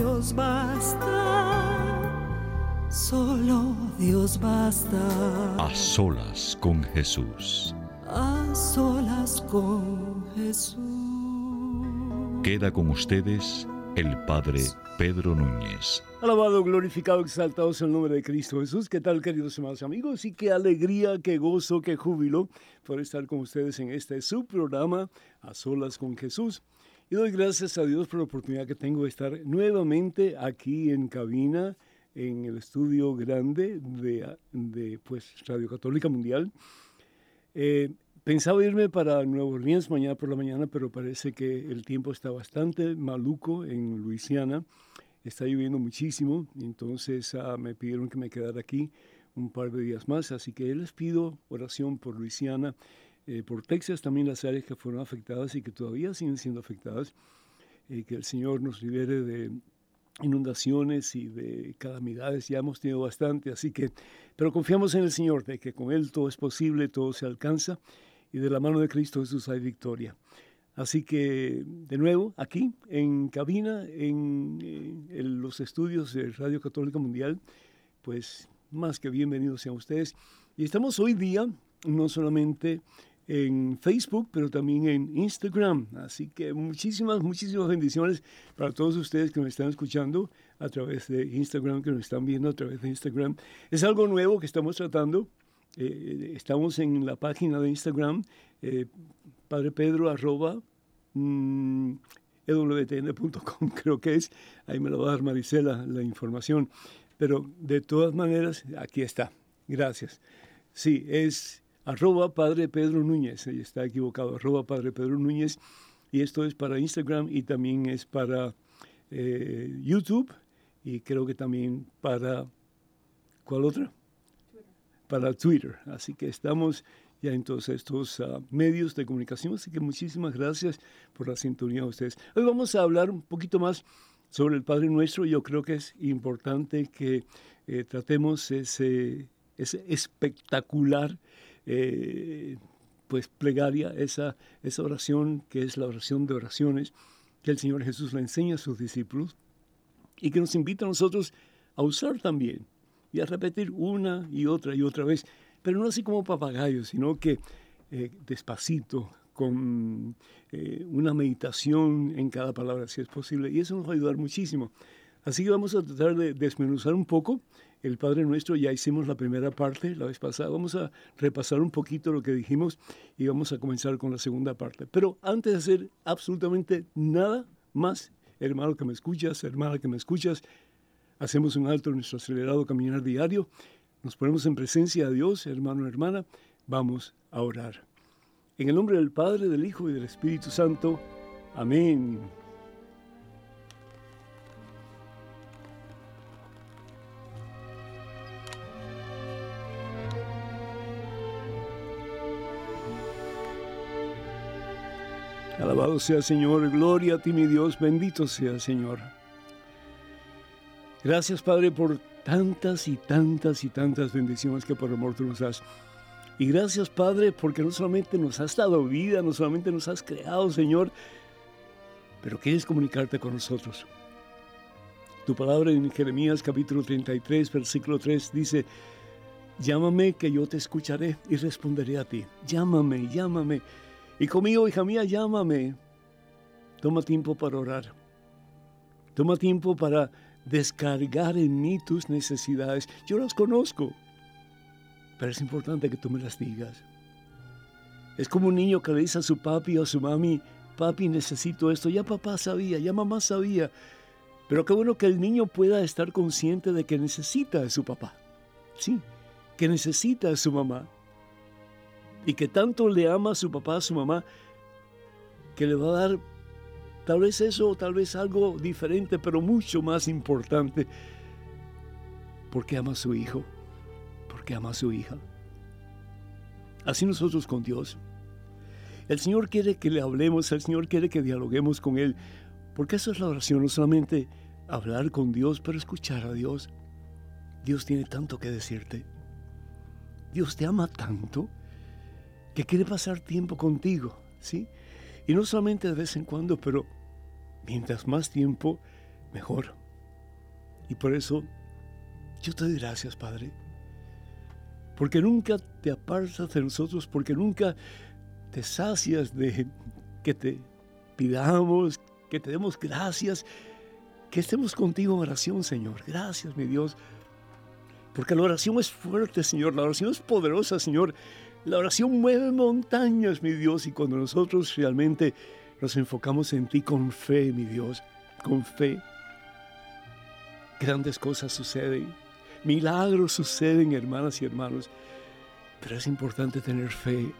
Dios basta, solo Dios basta. A solas con Jesús. A solas con Jesús. Queda con ustedes el Padre Pedro Núñez. Alabado, glorificado, exaltado sea el nombre de Cristo Jesús. ¿Qué tal, queridos hermanos y amigos? Y qué alegría, qué gozo, qué júbilo por estar con ustedes en este su programa, A Solas con Jesús. Y doy gracias a Dios por la oportunidad que tengo de estar nuevamente aquí en cabina, en el estudio grande de, de pues, Radio Católica Mundial. Eh, pensaba irme para Nueva Orleans mañana por la mañana, pero parece que el tiempo está bastante maluco en Luisiana. Está lloviendo muchísimo, entonces ah, me pidieron que me quedara aquí un par de días más, así que les pido oración por Luisiana, eh, por Texas también las áreas que fueron afectadas y que todavía siguen siendo afectadas, eh, que el Señor nos libere de inundaciones y de calamidades, ya hemos tenido bastante, así que, pero confiamos en el Señor, de que con Él todo es posible, todo se alcanza, y de la mano de Cristo Jesús hay victoria. Así que, de nuevo, aquí, en cabina, en, eh, en los estudios de Radio Católica Mundial, pues más que bienvenidos sean ustedes. Y estamos hoy día, no solamente en Facebook, pero también en Instagram. Así que muchísimas, muchísimas bendiciones para todos ustedes que nos están escuchando a través de Instagram, que nos están viendo a través de Instagram. Es algo nuevo que estamos tratando. Eh, estamos en la página de Instagram, eh, Padre Pedro arroba mm, ewtn.com, creo que es. Ahí me lo va a dar Marisela la información. Pero de todas maneras, aquí está. Gracias. Sí, es arroba Padre Pedro Núñez, ahí está equivocado, arroba Padre Pedro Núñez, y esto es para Instagram y también es para eh, YouTube y creo que también para, ¿cuál otra? Twitter. Para Twitter, así que estamos ya en todos estos uh, medios de comunicación, así que muchísimas gracias por la sintonía de ustedes. Hoy vamos a hablar un poquito más sobre el Padre Nuestro, yo creo que es importante que eh, tratemos ese, ese espectacular eh, pues plegaria, esa, esa oración que es la oración de oraciones que el Señor Jesús le enseña a sus discípulos y que nos invita a nosotros a usar también y a repetir una y otra y otra vez, pero no así como papagayos, sino que eh, despacito, con eh, una meditación en cada palabra, si es posible, y eso nos va a ayudar muchísimo. Así que vamos a tratar de desmenuzar un poco el Padre Nuestro. Ya hicimos la primera parte la vez pasada. Vamos a repasar un poquito lo que dijimos y vamos a comenzar con la segunda parte. Pero antes de hacer absolutamente nada más, hermano que me escuchas, hermana que me escuchas, hacemos un alto en nuestro acelerado caminar diario. Nos ponemos en presencia de Dios, hermano, hermana. Vamos a orar. En el nombre del Padre, del Hijo y del Espíritu Santo. Amén. Alabado sea Señor, gloria a ti mi Dios, bendito sea Señor. Gracias Padre por tantas y tantas y tantas bendiciones que por amor tú nos das. Y gracias Padre porque no solamente nos has dado vida, no solamente nos has creado Señor, pero quieres comunicarte con nosotros. Tu palabra en Jeremías capítulo 33, versículo 3 dice, llámame que yo te escucharé y responderé a ti. Llámame, llámame. Y conmigo, hija mía, llámame. Toma tiempo para orar. Toma tiempo para descargar en mí tus necesidades. Yo las conozco, pero es importante que tú me las digas. Es como un niño que le dice a su papi o a su mami, papi, necesito esto. Ya papá sabía, ya mamá sabía. Pero qué bueno que el niño pueda estar consciente de que necesita de su papá. Sí, que necesita de su mamá. Y que tanto le ama a su papá, a su mamá, que le va a dar tal vez eso, tal vez algo diferente, pero mucho más importante. Porque ama a su hijo, porque ama a su hija. Así nosotros con Dios. El Señor quiere que le hablemos, el Señor quiere que dialoguemos con Él, porque eso es la oración, no solamente hablar con Dios, pero escuchar a Dios. Dios tiene tanto que decirte. Dios te ama tanto que quiere pasar tiempo contigo, ¿sí? Y no solamente de vez en cuando, pero mientras más tiempo, mejor. Y por eso yo te doy gracias, Padre. Porque nunca te apartas de nosotros, porque nunca te sacias de que te pidamos, que te demos gracias, que estemos contigo en oración, Señor. Gracias, mi Dios. Porque la oración es fuerte, Señor. La oración es poderosa, Señor. La oración mueve montañas, mi Dios. Y cuando nosotros realmente nos enfocamos en ti con fe, mi Dios, con fe, grandes cosas suceden. Milagros suceden, hermanas y hermanos. Pero es importante tener fe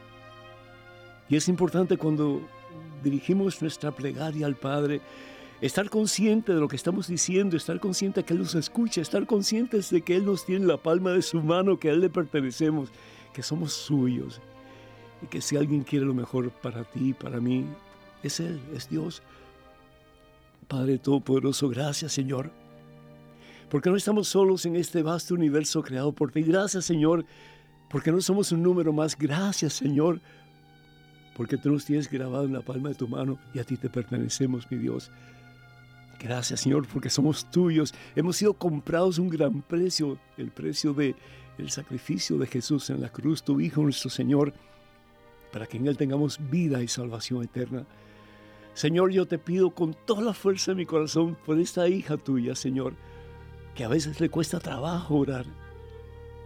y es importante cuando dirigimos nuestra plegaria al Padre, estar consciente de lo que estamos diciendo, estar consciente de que Él nos escucha, estar conscientes de que Él nos tiene en la palma de su mano, que a Él le pertenecemos, somos suyos. Y que si alguien quiere lo mejor para ti, para mí, es Él, es Dios. Padre Todopoderoso, gracias Señor. Porque no estamos solos en este vasto universo creado por ti. Gracias Señor, porque no somos un número más. Gracias Señor porque tú nos tienes grabado en la palma de tu mano y a ti te pertenecemos, mi Dios. Gracias, Señor, porque somos tuyos. Hemos sido comprados un gran precio, el precio de el sacrificio de Jesús en la cruz, tu Hijo, nuestro Señor, para que en Él tengamos vida y salvación eterna. Señor, yo te pido con toda la fuerza de mi corazón por esta hija tuya, Señor, que a veces le cuesta trabajo orar,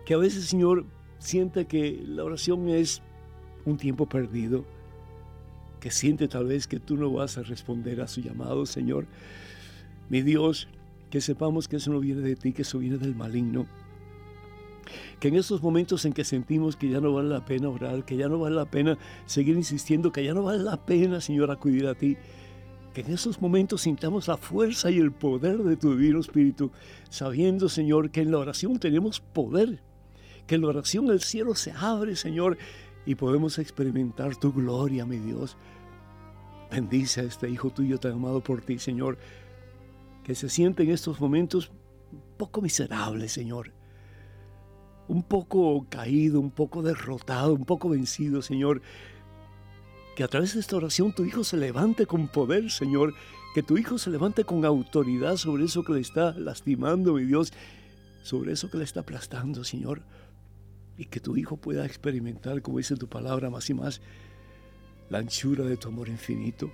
que a veces, Señor, siente que la oración es un tiempo perdido que siente tal vez que tú no vas a responder a su llamado, Señor. Mi Dios, que sepamos que eso no viene de ti, que eso viene del maligno. Que en esos momentos en que sentimos que ya no vale la pena orar, que ya no vale la pena seguir insistiendo, que ya no vale la pena, Señor, acudir a ti, que en esos momentos sintamos la fuerza y el poder de tu Divino Espíritu, sabiendo, Señor, que en la oración tenemos poder, que en la oración el cielo se abre, Señor, y podemos experimentar tu gloria, mi Dios. Bendice a este hijo tuyo tan amado por ti, Señor, que se siente en estos momentos poco miserable, Señor. Un poco caído, un poco derrotado, un poco vencido, Señor. Que a través de esta oración tu hijo se levante con poder, Señor. Que tu hijo se levante con autoridad sobre eso que le está lastimando, mi Dios. Sobre eso que le está aplastando, Señor y que tu Hijo pueda experimentar, como dice tu palabra, más y más, la anchura de tu amor infinito,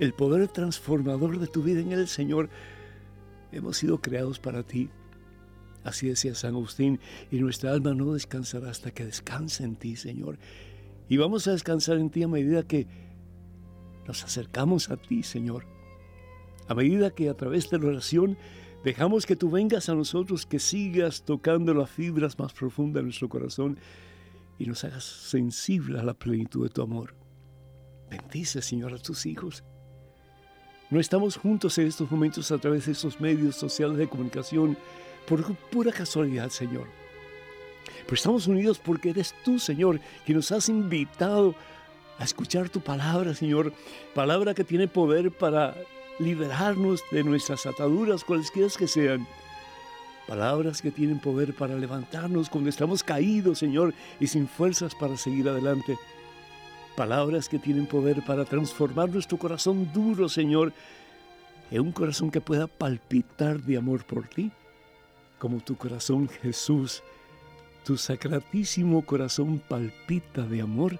el poder transformador de tu vida en el Señor. Hemos sido creados para ti. Así decía San Agustín, y nuestra alma no descansará hasta que descanse en ti, Señor. Y vamos a descansar en ti a medida que nos acercamos a ti, Señor. A medida que a través de la oración Dejamos que tú vengas a nosotros, que sigas tocando las fibras más profundas de nuestro corazón y nos hagas sensibles a la plenitud de tu amor. Bendice, Señor, a tus hijos. No estamos juntos en estos momentos a través de estos medios sociales de comunicación por pura casualidad, Señor. Pero estamos unidos porque eres tú, Señor, que nos has invitado a escuchar tu palabra, Señor. Palabra que tiene poder para liberarnos de nuestras ataduras, cualesquiera que sean. Palabras que tienen poder para levantarnos cuando estamos caídos, Señor, y sin fuerzas para seguir adelante. Palabras que tienen poder para transformar nuestro corazón duro, Señor, en un corazón que pueda palpitar de amor por ti, como tu corazón Jesús, tu sacratísimo corazón palpita de amor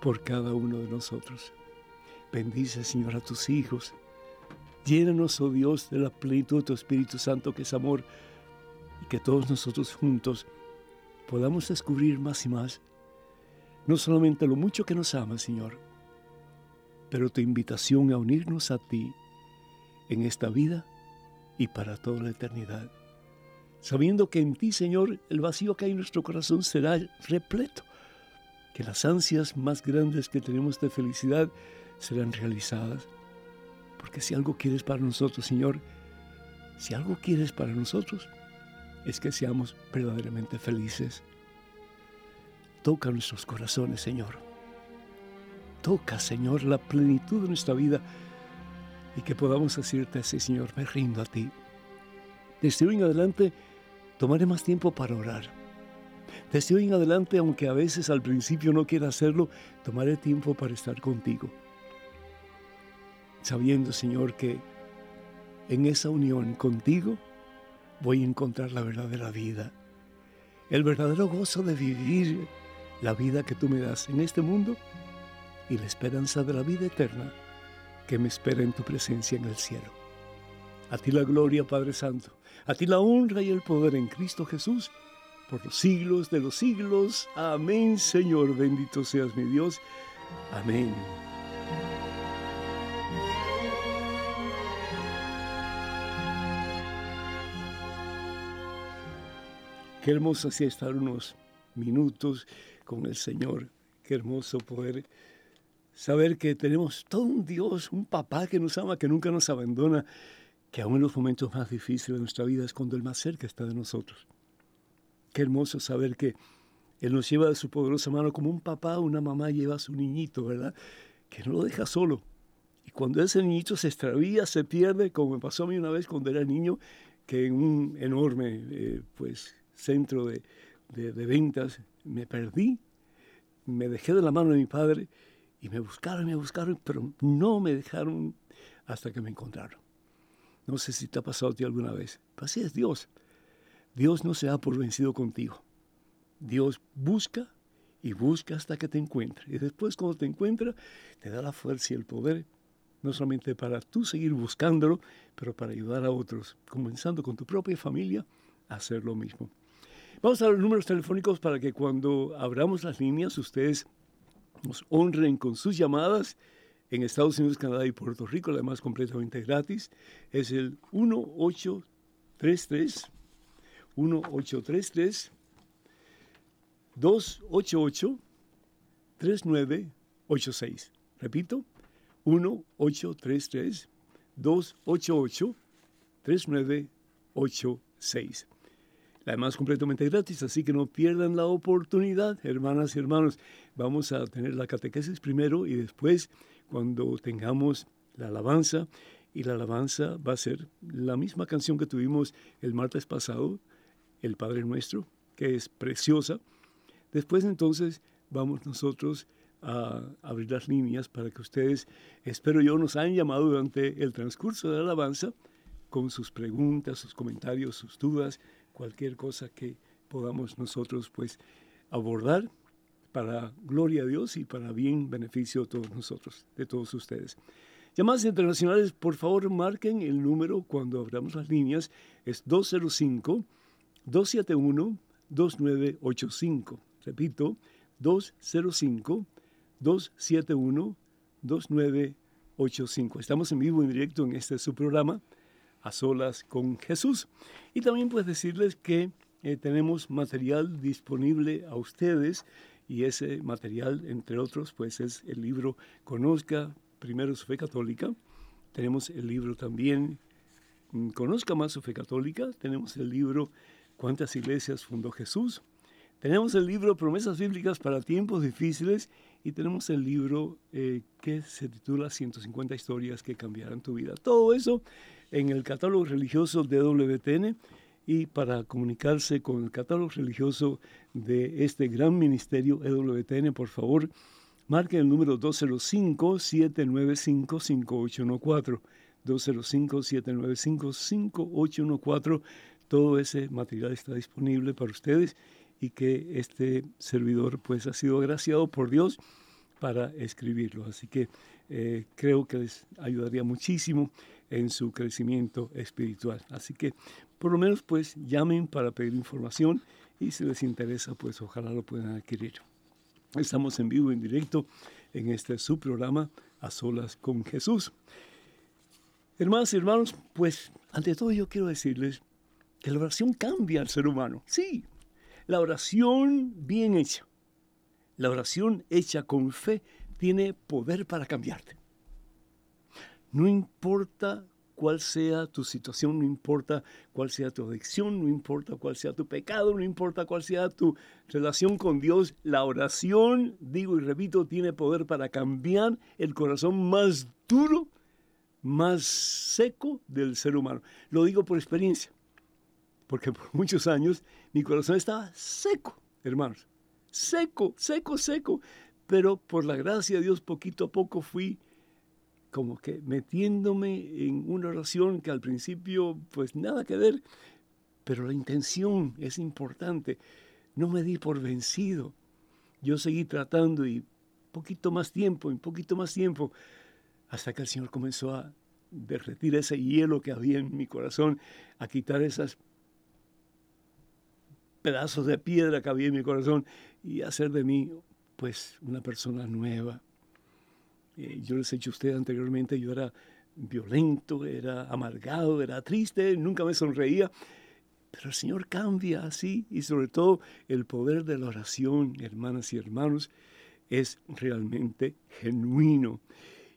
por cada uno de nosotros. Bendice, Señor, a tus hijos. Llénanos, oh Dios, de la plenitud de tu Espíritu Santo, que es amor, y que todos nosotros juntos podamos descubrir más y más, no solamente lo mucho que nos ama, Señor, pero tu invitación a unirnos a ti en esta vida y para toda la eternidad, sabiendo que en ti, Señor, el vacío que hay en nuestro corazón será repleto, que las ansias más grandes que tenemos de felicidad serán realizadas porque si algo quieres para nosotros, Señor, si algo quieres para nosotros, es que seamos verdaderamente felices. Toca nuestros corazones, Señor. Toca, Señor, la plenitud de nuestra vida y que podamos decirte así, Señor, me rindo a ti. Desde hoy en adelante tomaré más tiempo para orar. Desde hoy en adelante, aunque a veces al principio no quiera hacerlo, tomaré tiempo para estar contigo sabiendo, Señor, que en esa unión contigo voy a encontrar la verdadera vida, el verdadero gozo de vivir la vida que tú me das en este mundo y la esperanza de la vida eterna que me espera en tu presencia en el cielo. A ti la gloria, Padre Santo, a ti la honra y el poder en Cristo Jesús, por los siglos de los siglos. Amén, Señor, bendito seas mi Dios. Amén. Qué hermoso así estar unos minutos con el Señor. Qué hermoso poder saber que tenemos todo un Dios, un papá que nos ama, que nunca nos abandona, que aún en los momentos más difíciles de nuestra vida es cuando el más cerca está de nosotros. Qué hermoso saber que Él nos lleva de su poderosa mano como un papá o una mamá lleva a su niñito, ¿verdad? Que no lo deja solo. Y cuando ese niñito se extravía, se pierde, como me pasó a mí una vez cuando era niño, que en un enorme, eh, pues, centro de, ventas, me perdí, me dejé de la mano de mi padre y me buscaron, me buscaron, pero no me dejaron hasta que me encontraron. No sé si te ha pasado a ti alguna vez, pero así es Dios. Dios no se da por vencido contigo. Dios busca y busca hasta que te encuentre. Y después cuando te encuentra, te da la fuerza y el poder, no solamente para tú seguir buscándolo, pero para ayudar a otros, comenzando con tu propia familia, a hacer lo mismo. Vamos a los números telefónicos para que cuando abramos las líneas ustedes nos honren con sus llamadas en Estados Unidos, Canadá y Puerto Rico, además completamente gratis. Es el 1833 1833 288 3986. Repito, 1833 288 3986 además completamente gratis, así que no pierdan la oportunidad, hermanas y hermanos. Vamos a tener la catequesis primero y después, cuando tengamos la alabanza, y la alabanza va a ser la misma canción que tuvimos el martes pasado, el Padre Nuestro, que es preciosa. Después entonces vamos nosotros a abrir las líneas para que ustedes, espero yo, nos hayan llamado durante el transcurso de la alabanza con sus preguntas, sus comentarios, sus dudas, cualquier cosa que podamos nosotros pues abordar para gloria a Dios y para bien beneficio de todos nosotros, de todos ustedes. Llamadas internacionales, por favor marquen el número cuando abramos las líneas, es 205-271-2985. Repito, 205-271-2985. Estamos en vivo en directo en este su programa a solas con Jesús. Y también pues decirles que eh, tenemos material disponible a ustedes y ese material, entre otros, pues es el libro Conozca primero su fe católica. Tenemos el libro también mm, Conozca más su fe católica. Tenemos el libro ¿Cuántas iglesias fundó Jesús? Tenemos el libro Promesas Bíblicas para tiempos difíciles y tenemos el libro eh, que se titula 150 historias que cambiarán tu vida. Todo eso en el catálogo religioso de WTN y para comunicarse con el catálogo religioso de este gran ministerio EWTN, por favor, marque el número 205-795-5814. 205-795-5814. Todo ese material está disponible para ustedes y que este servidor pues ha sido agraciado por Dios para escribirlo. Así que eh, creo que les ayudaría muchísimo en su crecimiento espiritual. Así que por lo menos pues llamen para pedir información y si les interesa pues ojalá lo puedan adquirir. Estamos en vivo, en directo, en este su programa A Solas con Jesús. Hermanos y hermanos, pues ante todo yo quiero decirles que la oración cambia al ser humano. Sí, la oración bien hecha, la oración hecha con fe tiene poder para cambiarte. No importa cuál sea tu situación, no importa cuál sea tu adicción, no importa cuál sea tu pecado, no importa cuál sea tu relación con Dios, la oración, digo y repito, tiene poder para cambiar el corazón más duro más seco del ser humano. Lo digo por experiencia, porque por muchos años mi corazón estaba seco, hermanos, seco, seco, seco, pero por la gracia de Dios poquito a poco fui como que metiéndome en una oración que al principio pues nada que ver, pero la intención es importante. No me di por vencido. Yo seguí tratando y poquito más tiempo, un poquito más tiempo, hasta que el Señor comenzó a derretir ese hielo que había en mi corazón, a quitar esos pedazos de piedra que había en mi corazón y hacer de mí pues una persona nueva. Eh, yo les he dicho a usted anteriormente, yo era violento, era amargado, era triste, nunca me sonreía. Pero el Señor cambia así y sobre todo el poder de la oración, hermanas y hermanos, es realmente genuino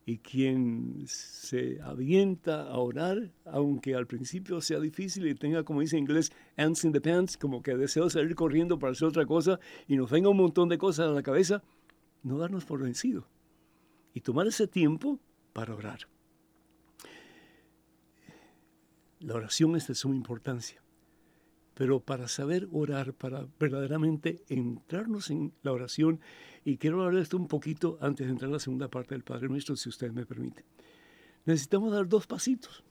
y quien se avienta a orar, aunque al principio sea difícil y tenga, como dice en inglés, ants in the pants, como que deseo salir corriendo para hacer otra cosa y nos venga un montón de cosas a la cabeza, no darnos por vencido y tomar ese tiempo para orar. La oración es de suma importancia, pero para saber orar, para verdaderamente entrarnos en la oración, y quiero hablar de esto un poquito antes de entrar a la segunda parte del Padre Nuestro, si usted me permite. Necesitamos dar dos pasitos.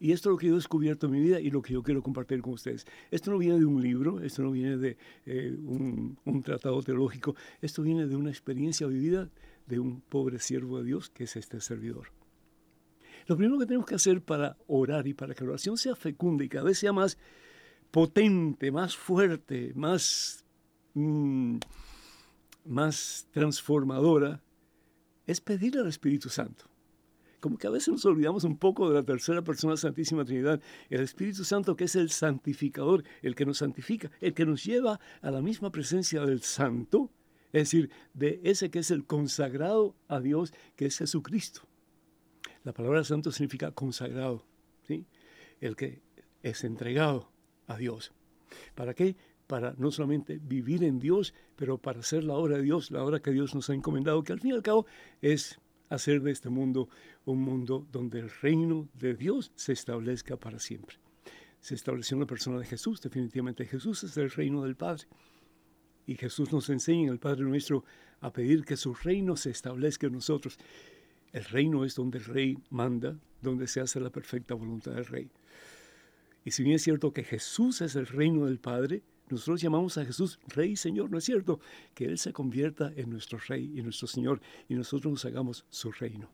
Y esto es lo que yo he descubierto en mi vida y lo que yo quiero compartir con ustedes. Esto no viene de un libro, esto no viene de eh, un, un, tratado teológico, esto viene de una experiencia vivida de un pobre siervo de Dios que es este servidor. Lo primero que tenemos que hacer para orar y para que la oración sea fecunda y cada vez sea más potente, más fuerte, más... Mmm, más transformadora es pedirle al Espíritu Santo. Como que a veces nos olvidamos un poco de la tercera persona Santísima Trinidad, el Espíritu Santo que es el santificador, el que nos santifica, el que nos lleva a la misma presencia del Santo, es decir, de ese que es el consagrado a Dios, que es Jesucristo. La palabra santo significa consagrado, ¿sí? el que es entregado a Dios. ¿Para qué? para no solamente vivir en Dios, pero para hacer la obra de Dios, la obra que Dios nos ha encomendado, que al fin y al cabo es hacer de este mundo un mundo donde el reino de Dios se establezca para siempre. Se estableció en la persona de Jesús, definitivamente Jesús es el reino del Padre. Y Jesús nos enseña en el Padre nuestro a pedir que su reino se establezca en nosotros. El reino es donde el rey manda, donde se hace la perfecta voluntad del rey. Y si bien es cierto que Jesús es el reino del Padre, nosotros llamamos a Jesús Rey y Señor, ¿no es cierto? Que Él se convierta en nuestro Rey y nuestro Señor y nosotros nos hagamos su reino.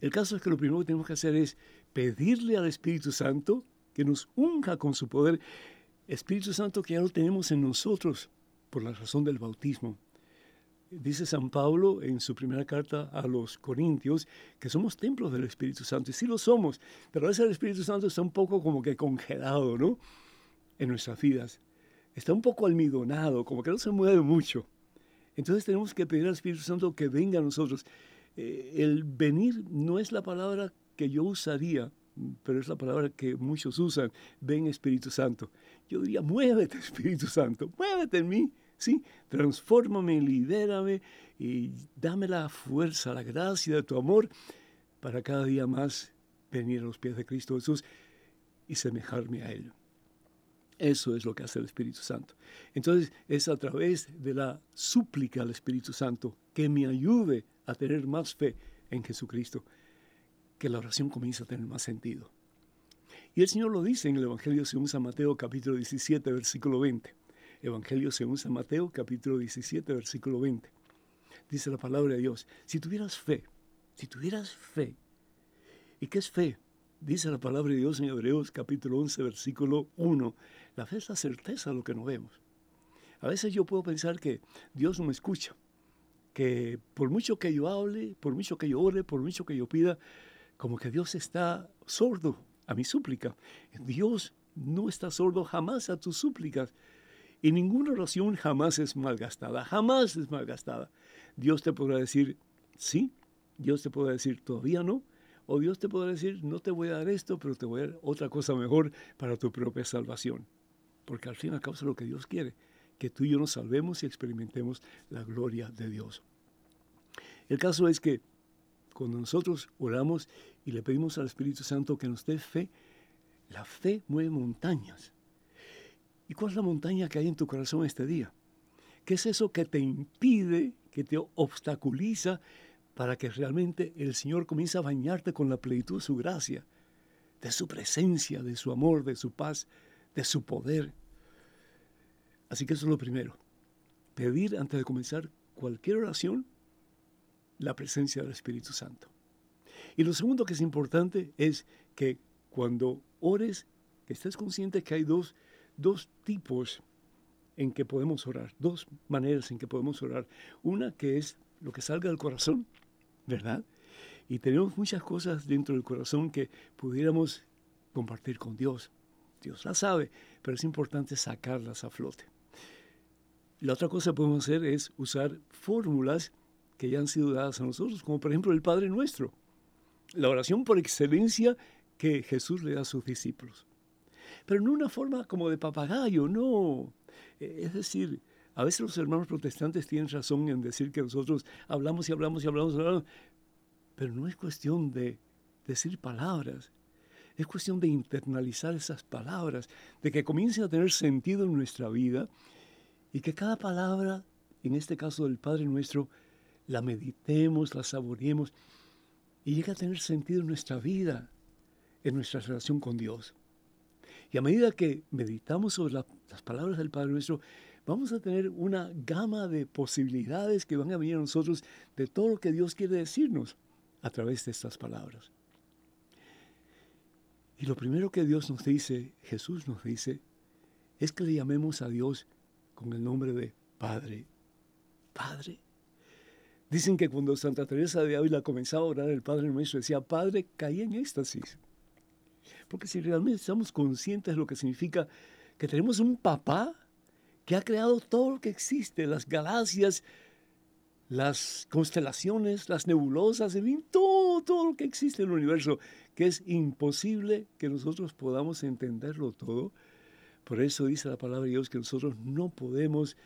El caso es que lo primero que tenemos que hacer es pedirle al Espíritu Santo que nos unja con su poder. Espíritu Santo que ya lo tenemos en nosotros por la razón del bautismo. Dice San Pablo en su primera carta a los Corintios que somos templos del Espíritu Santo. Y sí lo somos, pero a veces el Espíritu Santo está un poco como que congelado, ¿no? en nuestras vidas está un poco almidonado, como que no se mueve mucho. Entonces tenemos que pedir al Espíritu Santo que venga a nosotros. Eh, el venir no es la palabra que yo usaría, pero es la palabra que muchos usan. Ven Espíritu Santo. Yo diría, muévete Espíritu Santo, muévete en mí. ¿sí? Transfórmame, libérame y dame la fuerza, la gracia de tu amor para cada día más venir a los pies de Cristo Jesús y semejarme a Él. Eso es lo que hace el Espíritu Santo. Entonces es a través de la súplica al Espíritu Santo que me ayude a tener más fe en Jesucristo, que la oración comienza a tener más sentido. Y el Señor lo dice en el Evangelio según San Mateo capítulo 17 versículo 20. Evangelio según San Mateo capítulo 17 versículo 20. dice la palabra de Dios, si tuvieras fe, si tuvieras fe, ¿y qué es fe? Dice la palabra de Dios en Hebreos capítulo 11, versículo 1, la fe es la certeza de lo que no vemos. A veces yo puedo pensar que Dios no me escucha, que por mucho que yo hable, por mucho que yo ore, por mucho que yo pida, como que Dios está sordo a mi súplica. Dios no está sordo jamás a tus súplicas. Y ninguna oración jamás es malgastada, jamás es malgastada. Dios te podrá decir sí, Dios te podrá decir todavía no, o Dios te podrá decir no te voy a dar esto, pero te voy a dar otra cosa mejor para tu propia salvación. Porque al fin y al cabo es lo que Dios quiere, que tú y yo nos salvemos y experimentemos la gloria de Dios. El caso es que cuando nosotros oramos y le pedimos al Espíritu Santo que nos dé fe, la fe mueve montañas. ¿Y cuál es la montaña que hay en tu corazón este día? ¿Qué es eso que te impide, que te obstaculiza para que realmente el Señor comience a bañarte con la plenitud de su gracia, de su presencia, de su amor, de su paz, de su poder? Así que eso es lo primero. Pedir antes de comenzar cualquier oración la presencia del Espíritu Santo. Y lo segundo que es importante es que cuando ores, que estés consciente que hay dos, dos tipos en que podemos orar, dos maneras en que podemos orar. Una que es lo que salga del corazón, ¿verdad? Y tenemos muchas cosas dentro del corazón que pudiéramos compartir con Dios. Dios las sabe, pero es importante sacarlas a flote. La otra cosa que podemos hacer es usar fórmulas que ya han sido dadas a nosotros, como por ejemplo el Padre Nuestro, la oración por excelencia que Jesús le da a sus discípulos. Pero no una forma como de papagayo, no. E, es decir, a veces los hermanos protestantes tienen razón en decir que nosotros hablamos y hablamos y hablamos, y hablamos pero no es cuestión de decir palabras, es cuestión de internalizar esas palabras, de que comiencen a tener sentido en nuestra vida y que cada palabra, en este caso del Padre nuestro, la meditemos, la saboreemos y llegue a tener sentido en nuestra vida, en nuestra relación con Dios. Y a medida que meditamos sobre las palabras del Padre nuestro, vamos a tener una gama de posibilidades que van a venir a nosotros de todo lo que Dios quiere decirnos a través de estas palabras. Y lo primero que Dios nos dice, Jesús nos dice, es que le llamemos a Dios con el nombre de Padre. Padre. Dicen que cuando Santa Teresa de Ávila comenzaba a orar el Padre Nuestro, decía, Padre, caí en éxtasis. Porque si realmente estamos conscientes de lo que significa que tenemos un papá que ha creado todo lo que existe, las galaxias, las constelaciones, las nebulosas, en fin, todo, todo lo que existe en el universo, que es imposible que nosotros podamos entenderlo todo. Por eso dice la palabra de Dios que nosotros no podemos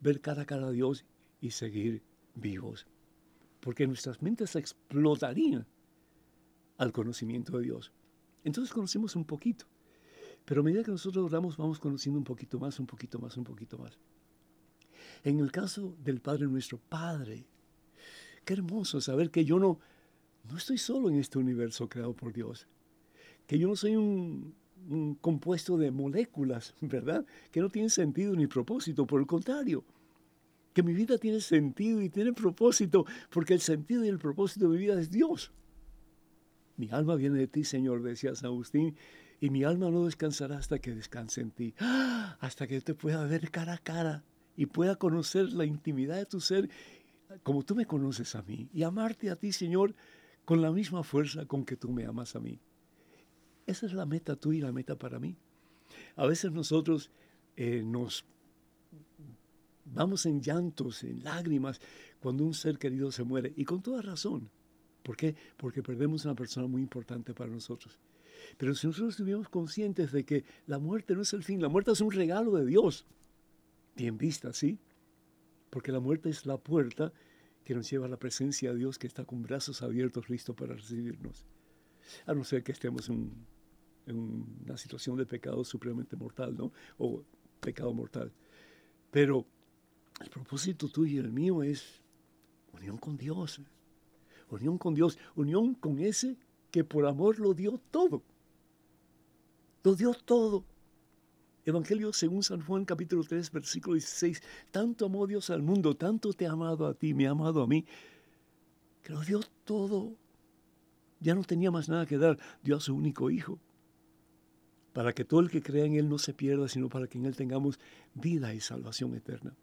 ver cara a cara a Dios y seguir vivos, porque nuestras mentes explotarían al conocimiento de Dios. Entonces conocemos un poquito, pero a medida que nosotros oramos vamos conociendo un poquito más, un poquito más, un poquito más. En el caso del Padre nuestro, Padre, qué hermoso saber que yo no, no estoy solo en este universo creado por Dios, que yo no soy un, un compuesto de moléculas, ¿verdad? Que no tienen sentido ni propósito, por el contrario, que mi vida tiene sentido y tiene propósito, porque el sentido y el propósito de mi vida es Dios. Mi alma viene de ti, Señor, decía San Agustín, y mi alma no descansará hasta que descanse en ti, hasta que te pueda ver cara a cara y pueda conocer la intimidad de tu ser como tú me conoces a mí, y amarte a ti, Señor, con la misma fuerza con que tú me amas a mí. Esa es la meta tuya y la meta para mí. A veces nosotros eh, nos Vamos en llantos, en lágrimas, cuando un ser querido se muere. Y con toda razón. ¿Por qué? Porque perdemos una persona muy importante para nosotros. Pero si nosotros estuviéramos conscientes de que la muerte no es el fin, la muerte es un regalo de Dios, bien vista, ¿sí? Porque la muerte es la puerta que nos lleva a la presencia de Dios que está con brazos abiertos, listo para recibirnos. A no ser que estemos en, en una situación de pecado supremamente mortal, ¿no? O pecado mortal. Pero el propósito tuyo y el mío es unión con Dios. Unión con Dios, unión con ese que por amor lo dio todo. Lo dio todo. Evangelio según San Juan capítulo 3 versículo 16, tanto amó Dios al mundo, tanto te ha amado a ti, me ha amado a mí, que lo dio todo. Ya no tenía más nada que dar, dio a su único hijo, para que todo el que crea en Él no se pierda, sino para que en Él tengamos vida y salvación eterna.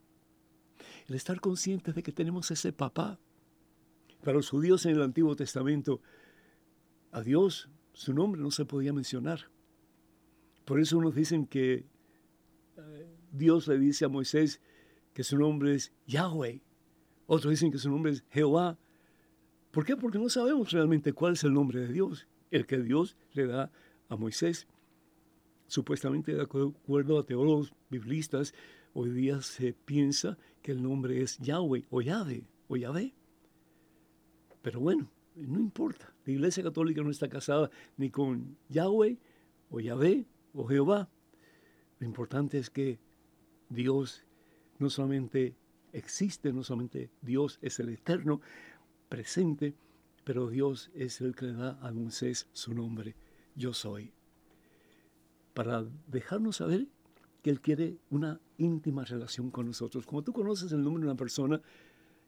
El estar conscientes de que tenemos ese papá. Para los judíos en el Antiguo Testamento, a Dios su nombre no se podía mencionar. Por eso unos dicen que eh, Dios le dice a Moisés que su nombre es Yahweh. Otros dicen que su nombre es Jehová. ¿Por qué? Porque no sabemos realmente cuál es el nombre de Dios, el que Dios le da a Moisés. Supuestamente, de acuerdo a teólogos biblistas, hoy día se piensa que el nombre es Yahweh o Yahvé o Yahvé. Pero bueno, no importa. La Iglesia Católica no está casada ni con Yahweh o Yahvé o Jehová. Lo importante es que Dios no solamente existe, no solamente Dios es el eterno, presente, pero Dios es el que le da a Moisés su nombre, yo soy. Para dejarnos saber que Él quiere una íntima relación con nosotros. Como tú conoces el nombre de una persona,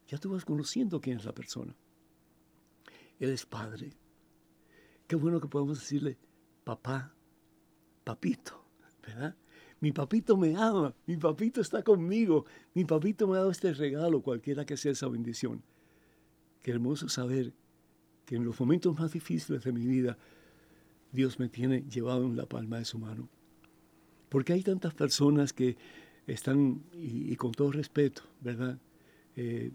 ya tú vas conociendo quién es la persona. Él es Padre. Qué bueno que podemos decirle, papá, papito, ¿verdad? Mi papito me ama, mi papito está conmigo, mi papito me ha dado este regalo, cualquiera que sea esa bendición. Qué hermoso saber que en los momentos más difíciles de mi vida, Dios me tiene llevado en la palma de su mano. Porque hay tantas personas que están, y, con todo respeto, ¿verdad? Eh,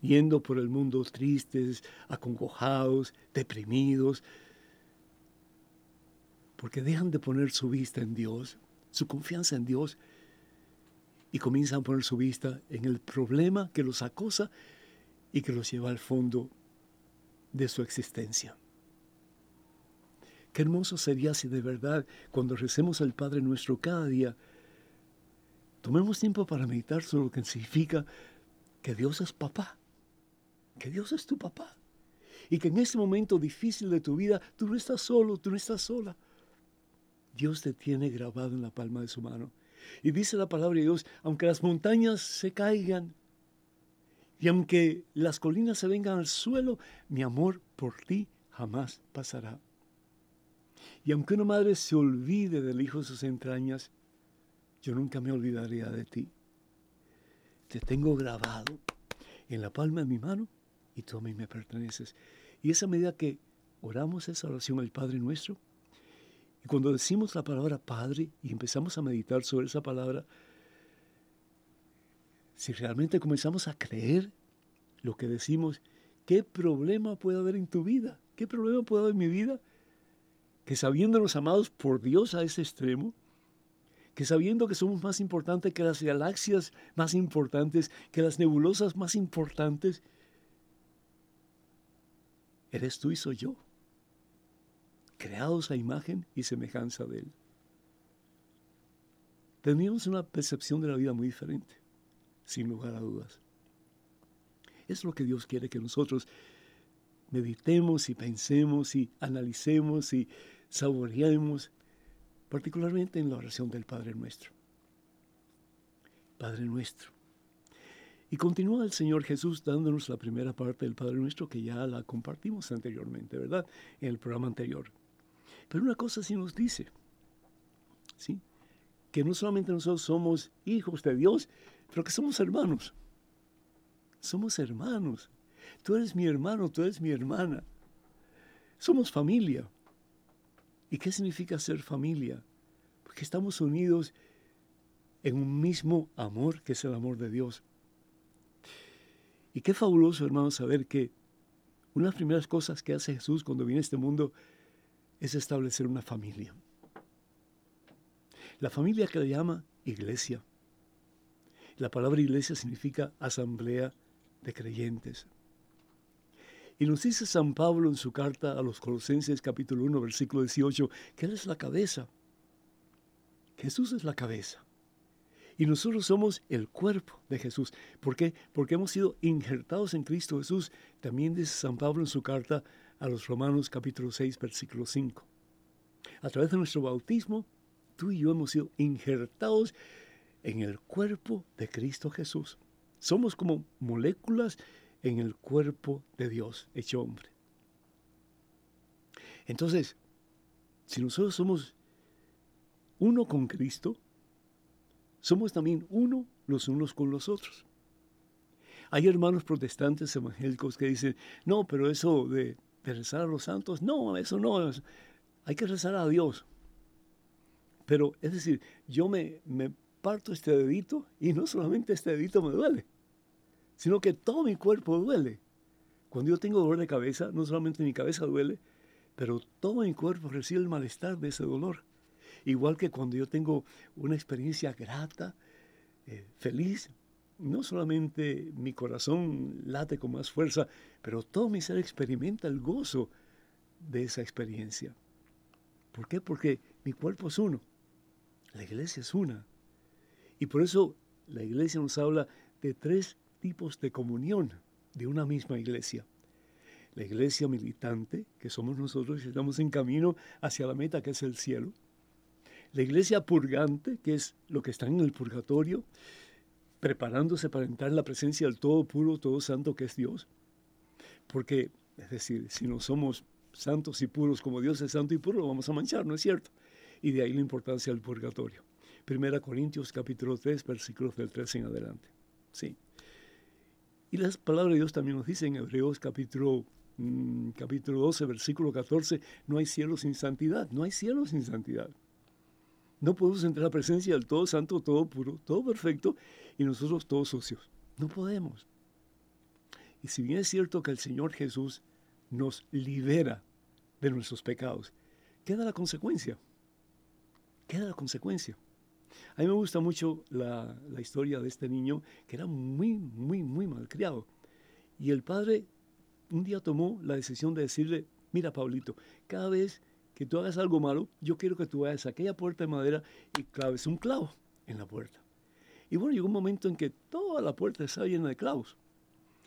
yendo por el mundo tristes, acongojados, deprimidos, porque dejan de poner su vista en Dios, su confianza en Dios, y comienzan a poner su vista en el problema que los acosa y que los lleva al fondo de su existencia. Qué hermoso sería si de verdad, cuando recemos al Padre nuestro cada día, tomemos tiempo para meditar sobre lo que significa que Dios es papá, que Dios es tu papá, y que en este momento difícil de tu vida tú no estás solo, tú no estás sola. Dios te tiene grabado en la palma de su mano. Y dice la palabra de Dios, aunque las montañas se caigan y aunque las colinas se vengan al suelo, mi amor por ti jamás pasará. Y aunque una madre se olvide del hijo de sus entrañas, yo nunca me olvidaré de ti. Te tengo grabado en la palma de mi mano y tú a mí me perteneces. Y esa medida que oramos esa oración al Padre nuestro, y cuando decimos la palabra Padre y empezamos a meditar sobre esa palabra, si realmente comenzamos a creer lo que decimos, ¿qué problema puede haber en tu vida? ¿Qué problema puede haber en mi vida? Que sabiéndonos amados por Dios a ese extremo, que sabiendo que somos más importantes que las galaxias más importantes, que las nebulosas más importantes, eres tú y soy yo, creados a imagen y semejanza de Él. Teníamos una percepción de la vida muy diferente sin lugar a dudas. Es lo que Dios quiere que nosotros meditemos y pensemos y analicemos y saboreemos, particularmente en la oración del Padre Nuestro. Padre Nuestro. Y continúa el Señor Jesús dándonos la primera parte del Padre Nuestro que ya la compartimos anteriormente, ¿verdad? En el programa anterior. Pero una cosa sí nos dice, ¿sí? Que no solamente nosotros somos hijos de Dios, pero que somos hermanos. Somos hermanos. Tú eres mi hermano, tú eres mi hermana. Somos familia. ¿Y qué significa ser familia? Porque estamos unidos en un mismo amor que es el amor de Dios. Y qué fabuloso, hermano, saber que una de las primeras cosas que hace Jesús cuando viene a este mundo es establecer una familia. La familia que le llama iglesia. La palabra iglesia significa asamblea de creyentes. Y nos dice San Pablo en su carta a los Colosenses capítulo 1 versículo 18 que Él es la cabeza. Jesús es la cabeza. Y nosotros somos el cuerpo de Jesús. ¿Por qué? Porque hemos sido injertados en Cristo Jesús. También dice San Pablo en su carta a los Romanos capítulo 6 versículo 5. A través de nuestro bautismo tú y yo hemos sido injertados en el cuerpo de Cristo Jesús. Somos como moléculas en el cuerpo de Dios, hecho hombre. Entonces, si nosotros somos uno con Cristo, somos también uno los unos con los otros. Hay hermanos protestantes evangélicos que dicen, no, pero eso de, rezar a los santos, no, eso no, hay que rezar a Dios. Pero es decir, yo me, me parto este dedito y no solamente este dedito me duele, sino que todo mi cuerpo duele. Cuando yo tengo dolor de cabeza, no solamente mi cabeza duele, pero todo mi cuerpo recibe el malestar de ese dolor. Igual que cuando yo tengo una experiencia grata, eh, feliz, no solamente mi corazón late con más fuerza, pero todo mi ser experimenta el gozo de esa experiencia. ¿Por qué? Porque mi cuerpo es uno, la iglesia es una. Y por eso la iglesia nos habla de tres tipos de comunión de una misma iglesia. La iglesia militante, que somos nosotros y estamos en camino hacia la meta que es el cielo. La iglesia purgante, que es lo que está en el purgatorio, preparándose para entrar en la presencia del todo puro, todo santo que es Dios. Porque, es decir, si no somos santos y puros como Dios es santo y puro, lo vamos a manchar, ¿no es cierto? Y de ahí la importancia del purgatorio. Primera Corintios capítulo 3, versículos del 3 en adelante. Sí. Y las palabras de Dios también nos dicen en Hebreos capítulo, mm, capítulo 12, versículo 14, no hay cielo sin santidad, no hay cielo sin santidad. No podemos entrar a la presencia del todo santo, todo puro, todo perfecto, y nosotros todos sucios. No podemos. Y si bien es cierto que el Señor Jesús nos libera de nuestros pecados, queda la consecuencia. Queda la consecuencia. A mí me gusta mucho la, historia de este niño que era muy, muy, muy malcriado. Y el padre un día tomó la decisión de decirle, mira Pablito, cada vez que tú hagas algo malo, yo quiero que tú vayas a aquella puerta de madera y claves un clavo en la puerta. Y bueno, llegó un momento en que toda la puerta estaba llena de clavos.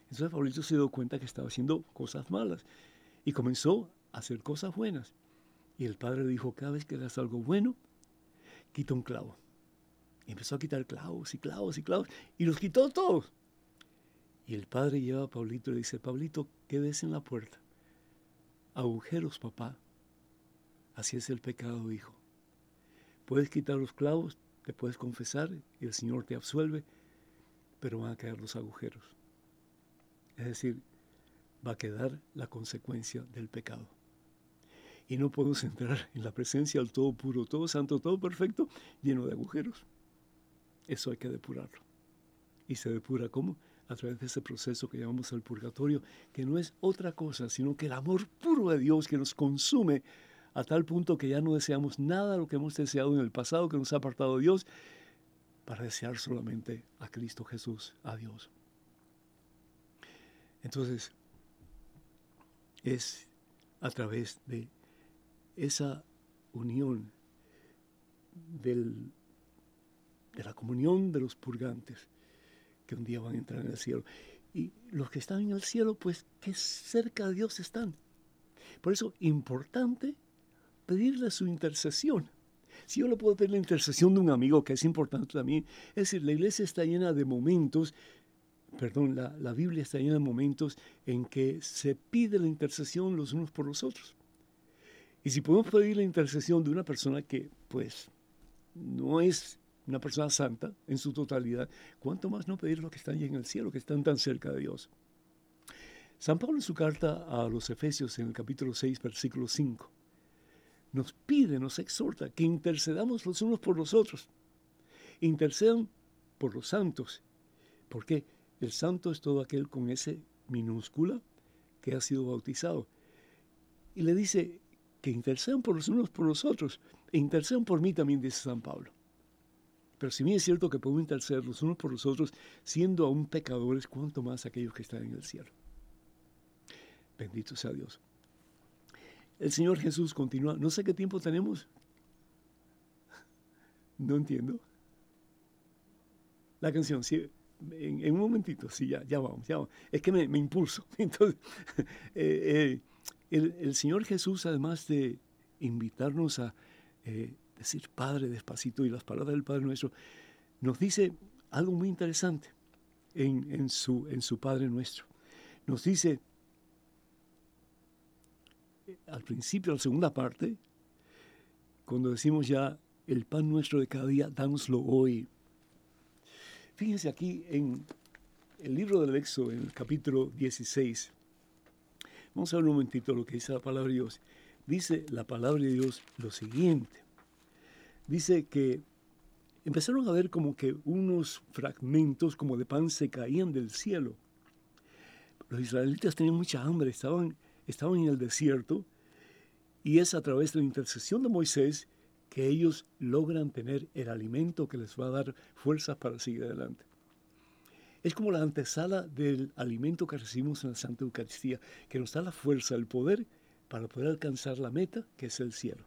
Entonces Pablito se dio cuenta que estaba haciendo cosas malas y comenzó a hacer cosas buenas. Y el padre dijo, cada vez que hagas algo bueno, quita un clavo. Empezó a quitar clavos y clavos y clavos y los quitó todos. Y el padre lleva a Pablito y le dice, Pablito, ¿qué ves en la puerta? Agujeros, papá. Así es el pecado, hijo. Puedes quitar los clavos, te puedes confesar y el Señor te absuelve, pero van a quedar los agujeros. Es decir, va a quedar la consecuencia del pecado. Y no podemos entrar en la presencia del todo puro, todo santo, todo perfecto, lleno de agujeros. Eso hay que depurarlo. ¿Y se depura cómo? A través de ese proceso que llamamos el purgatorio, que no es otra cosa, sino que el amor puro de Dios que nos consume a tal punto que ya no deseamos nada lo que hemos deseado en el pasado, que nos ha apartado de Dios, para desear solamente a Cristo Jesús, a Dios. Entonces, es a través de esa unión del, de la comunión de los purgantes que un día van a entrar en el cielo. Y los que están en el cielo, pues, que cerca de Dios están. Por eso, importante pedirle su intercesión. Si yo le puedo pedir la intercesión de un amigo, que es importante también, es decir, la iglesia está llena de momentos, perdón, la, la Biblia está llena de momentos en que se pide la intercesión los unos por los otros. Y si podemos pedir la intercesión de una persona que, pues, no es una persona santa en su totalidad, ¿cuánto más no pedir lo que están allí en el cielo, que están tan cerca de Dios? San Pablo en su carta a los Efesios en el capítulo 6, versículo 5, nos pide, nos exhorta que intercedamos los unos por los otros. Intercedan por los santos, porque el santo es todo aquel con ese minúscula que ha sido bautizado. Y le dice que intercedan por los unos por los otros, e intercedan por mí también, dice San Pablo. Pero si bien es cierto que podemos interceder los unos por los otros, siendo aún pecadores, cuanto más aquellos que están en el cielo. Bendito sea Dios. El Señor Jesús continúa, no sé qué tiempo tenemos. No entiendo. La canción, sí, en, un momentito, sí, ya, ya vamos, ya vamos. Es que me, impulso. Entonces, eh, eh, el, Señor Jesús, además de invitarnos a eh, decir Padre despacito y las palabras del Padre nuestro, nos dice algo muy interesante en, su, en su Padre nuestro. Nos dice, al principio, la segunda parte, cuando decimos ya, el pan nuestro de cada día, dánoslo hoy. Fíjense aquí en el libro del Éxodo, en el capítulo 16. Vamos a ver un momentito lo que dice la palabra de Dios. Dice la palabra de Dios lo siguiente. Dice que empezaron a ver como que unos fragmentos como de pan se caían del cielo. Los israelitas tenían mucha hambre, estaban, estaban en el desierto y es a través de la intercesión de Moisés que ellos logran tener el alimento que les va a dar fuerzas para seguir adelante. Es como la antesala del alimento que recibimos en la Santa Eucaristía, que nos da la fuerza, el poder para poder alcanzar la meta, que es el cielo.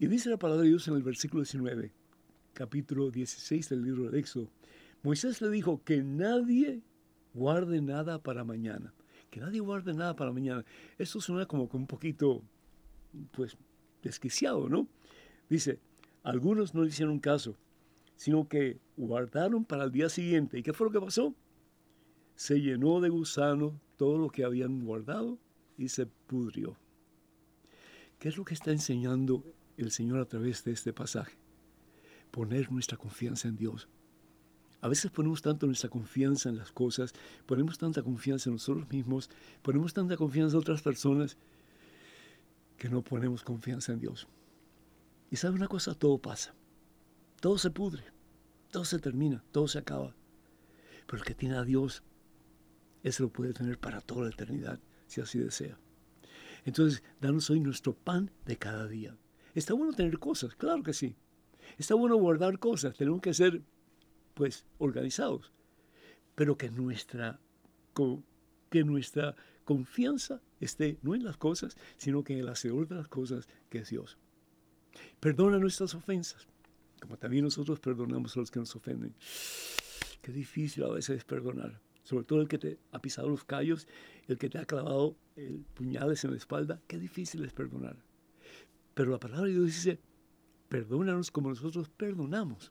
Y dice la palabra de Dios en el versículo 19, capítulo 16 del libro del Éxodo. Moisés le dijo que nadie guarde nada para mañana. Que nadie guarde nada para mañana. Esto suena como que un poquito, pues, desquiciado, ¿no? Dice, algunos no le hicieron caso, sino que guardaron para el día siguiente. ¿Y qué fue lo que pasó? Se llenó de gusano todo lo que habían guardado y se pudrió. ¿Qué es lo que está enseñando el Señor a través de este pasaje? Poner nuestra confianza en Dios. A veces ponemos tanto nuestra confianza en las cosas, ponemos tanta confianza en nosotros mismos, ponemos tanta confianza en otras personas que no ponemos confianza en Dios. Y sabe una cosa, todo pasa. Todo se pudre, todo se termina, todo se acaba. Pero el que tiene a Dios, ese lo puede tener para toda la eternidad, si así desea. Entonces, danos hoy nuestro pan de cada día. Está bueno tener cosas, claro que sí. Está bueno guardar cosas, tenemos que ser, pues, organizados. Pero que nuestra, que nuestra confianza esté no en las cosas, sino que en el hacedor de las cosas, que es Dios. Perdona nuestras ofensas, como también nosotros perdonamos a los que nos ofenden. Qué difícil a veces es perdonar, sobre todo el que te ha pisado los callos, el que te ha clavado puñales en la espalda, qué difícil es perdonar. Pero la palabra de Dios dice, perdónanos como nosotros perdonamos.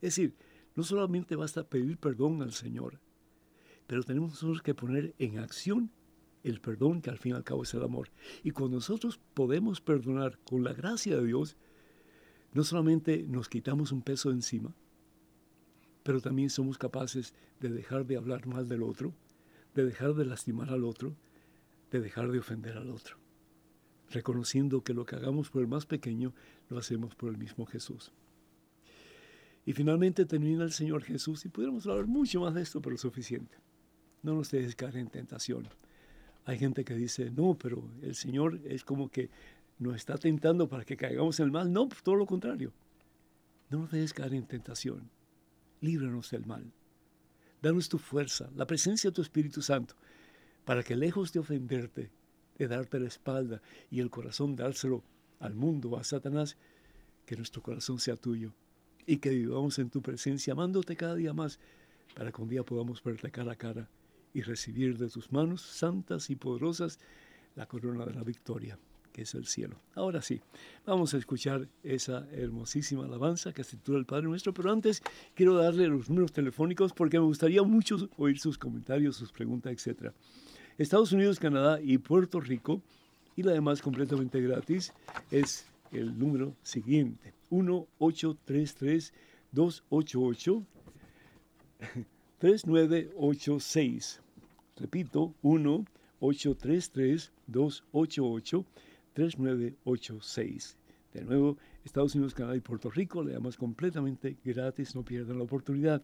Es decir, no solamente basta pedir perdón al Señor, pero tenemos nosotros que poner en acción el perdón que al fin y al cabo es el amor. Y cuando nosotros podemos perdonar con la gracia de Dios, no solamente nos quitamos un peso encima, pero también somos capaces de dejar de hablar mal del otro, de dejar de lastimar al otro, de dejar de ofender al otro, reconociendo que lo que hagamos por el más pequeño lo hacemos por el mismo Jesús. Y finalmente termina el Señor Jesús, y pudiéramos hablar mucho más de esto, pero suficiente. No nos dejes caer en tentación. Hay gente que dice, no, pero el Señor es como que nos está tentando para que caigamos en el mal. No, todo lo contrario. No nos dejes caer en tentación. Líbranos del mal. Danos tu fuerza, la presencia de tu Espíritu Santo, para que lejos de ofenderte, de darte la espalda y el corazón dárselo al mundo, a Satanás, que nuestro corazón sea tuyo y que vivamos en tu presencia, amándote cada día más, para que un día podamos verte cara a cara y recibir de tus manos santas y poderosas la corona de la victoria, que es el cielo. Ahora sí, vamos a escuchar esa hermosísima alabanza que se titula el Padre Nuestro, pero antes quiero darle los números telefónicos porque me gustaría mucho oír sus comentarios, sus preguntas, etc. Estados Unidos, Canadá y Puerto Rico, y la demás completamente gratis, es el número siguiente, 1833 288 3986. Repito, 1-833-288-3986. De nuevo, Estados Unidos, Canadá y Puerto Rico, le damos completamente gratis, no pierdan la oportunidad.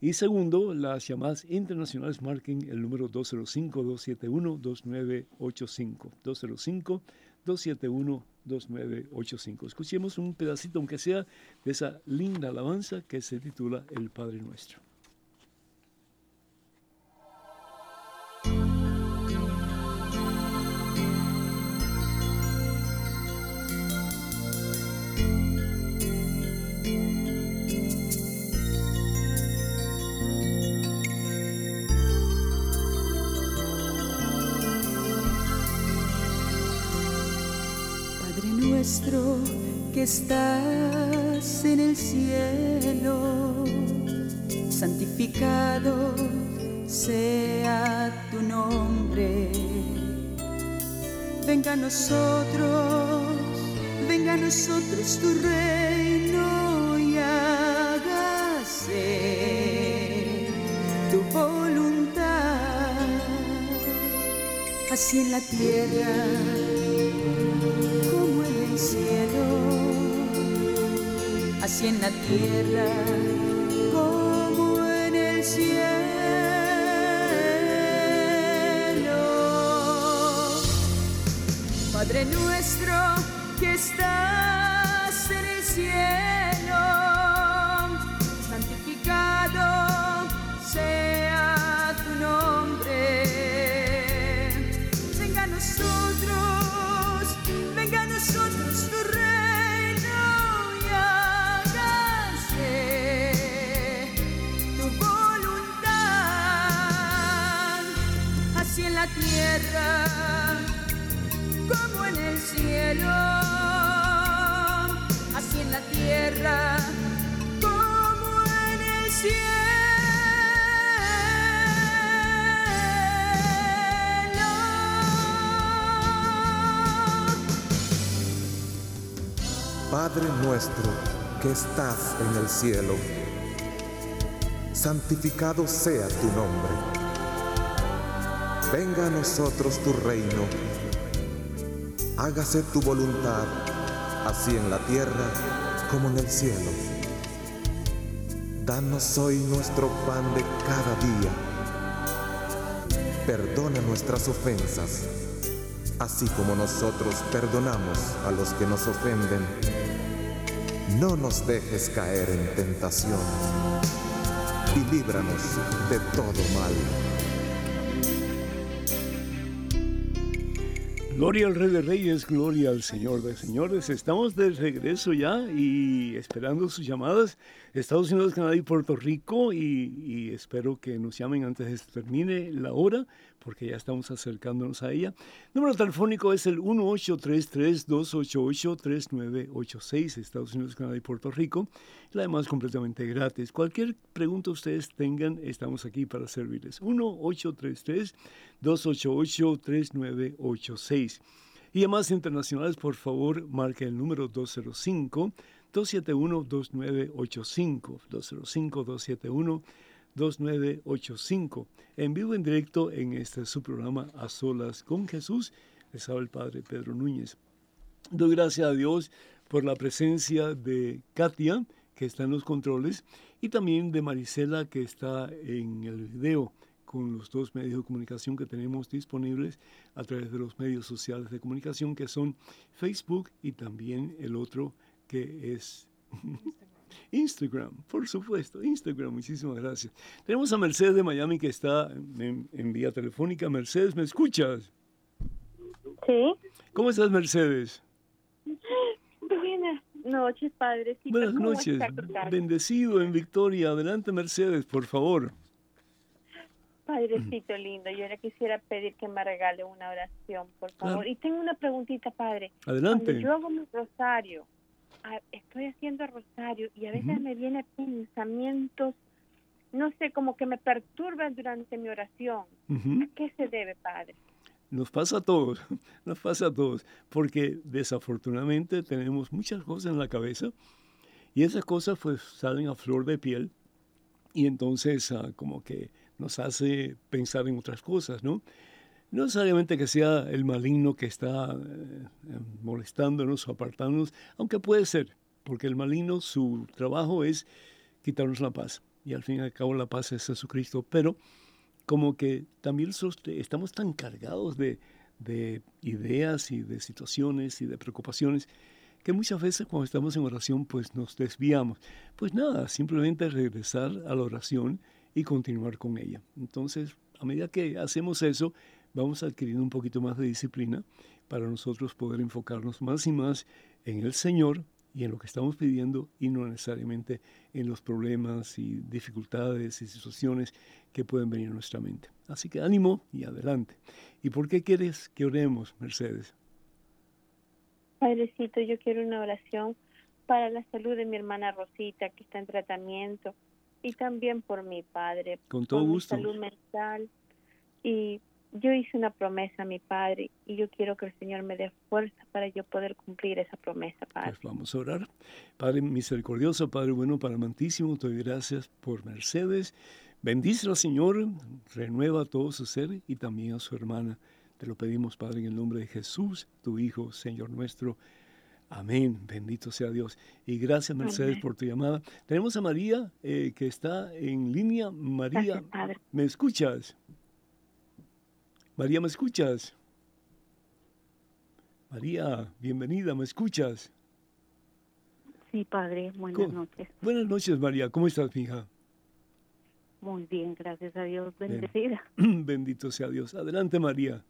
Y segundo, las llamadas internacionales marquen el número 205-271-2985. 205-271-2985. Escuchemos un pedacito, aunque sea, de esa linda alabanza que se titula El Padre Nuestro. Que estás en el cielo, santificado sea tu nombre. Venga a nosotros, venga a nosotros tu reino y hágase tu voluntad, así en la tierra en la tierra Padre nuestro que estás en el cielo, santificado sea tu nombre. Venga a nosotros tu reino, hágase tu voluntad, así en la tierra como en el cielo. Danos hoy nuestro pan de cada día. Perdona nuestras ofensas, así como nosotros perdonamos a los que nos ofenden. No nos dejes caer en tentación y líbranos de todo mal. Gloria al Rey de Reyes, gloria al Señor de Señores. Estamos de regreso ya y esperando sus llamadas. Estados Unidos, Canadá y Puerto Rico y, espero que nos llamen antes de que termine la hora porque ya estamos acercándonos a ella. Número telefónico es el 1833-288-3986, Estados Unidos, Canadá y Puerto Rico. La demás completamente gratis. Cualquier pregunta ustedes tengan, estamos aquí para servirles. 1833-288-3986. Y además internacionales, por favor, marque el número 205 271-2985, 205-271-2985. En vivo, en directo, en este su programa A Solas con Jesús, les habla el Padre Pedro Núñez. Doy gracias a Dios por la presencia de Katia, que está en los controles, y también de Marisela, que está en el video con los dos medios de comunicación que tenemos disponibles a través de los medios sociales de comunicación, que son Facebook y también el otro que es Instagram, por supuesto, Instagram, muchísimas gracias. Tenemos a Mercedes de Miami que está en, en, vía telefónica. Mercedes, ¿me escuchas? Sí. ¿Cómo estás, Mercedes? Buenas noches, padrecito. Buenas noches, bendecido en Victoria. Adelante, Mercedes, por favor. Padrecito lindo, yo le quisiera pedir que me regale una oración, por favor. Claro. Y tengo una preguntita, padre. Adelante. Cuando yo hago mi rosario, ah, estoy haciendo rosario y a veces Ujú. me vienen pensamientos, no sé, como que me perturban durante mi oración. Ujú. ¿A qué se debe, padre? Nos pasa a todos, nos pasa a todos, porque desafortunadamente tenemos muchas cosas en la cabeza y esas cosas pues salen a flor de piel y entonces ah, como que nos hace pensar en otras cosas, ¿no? No necesariamente que sea el maligno que está eh, eh, molestándonos o apartándonos, aunque puede ser, porque el maligno su trabajo es quitarnos la paz y al fin y al cabo la paz es Jesucristo, pero como que también estamos tan cargados de, de ideas y de situaciones y de preocupaciones que muchas veces cuando estamos en oración pues nos desviamos. Pues nada, simplemente regresar a la oración y continuar con ella. Entonces, a medida que hacemos eso, vamos adquiriendo un poquito más de disciplina para nosotros poder enfocarnos más y más en el Señor y en lo que estamos pidiendo y no necesariamente en los problemas y dificultades y situaciones que pueden venir a nuestra mente. Así que ánimo y adelante. ¿Y por qué quieres que oremos, Mercedes? Padrecito, yo quiero una oración para la salud de mi hermana Rosita, que está en tratamiento, y también por mi padre. Con todo por mi gusto. salud mental. Y yo hice una promesa a mi padre, y yo quiero que el Señor me dé fuerza para yo poder cumplir esa promesa, Padre. Pues vamos a orar. Padre misericordioso, Padre bueno, para amantísimo, te doy gracias por Mercedes. Bendícela, Señor, renueva todo su ser y también a su hermana. Te lo pedimos, Padre, en el nombre de Jesús, tu Hijo, Señor nuestro. Amén. Bendito sea Dios. Y gracias, Mercedes, Amén. por tu llamada. Tenemos a María, eh, que está en línea. María, Gracias, Padre. ¿me escuchas? María, ¿me escuchas? María, bienvenida, ¿me escuchas? Sí, padre, buenas ¿Cómo? noches. Buenas noches, María. ¿Cómo estás, mi hija? Muy bien, gracias a Dios, Bien. bendecida. Bendito sea Dios. Adelante, María.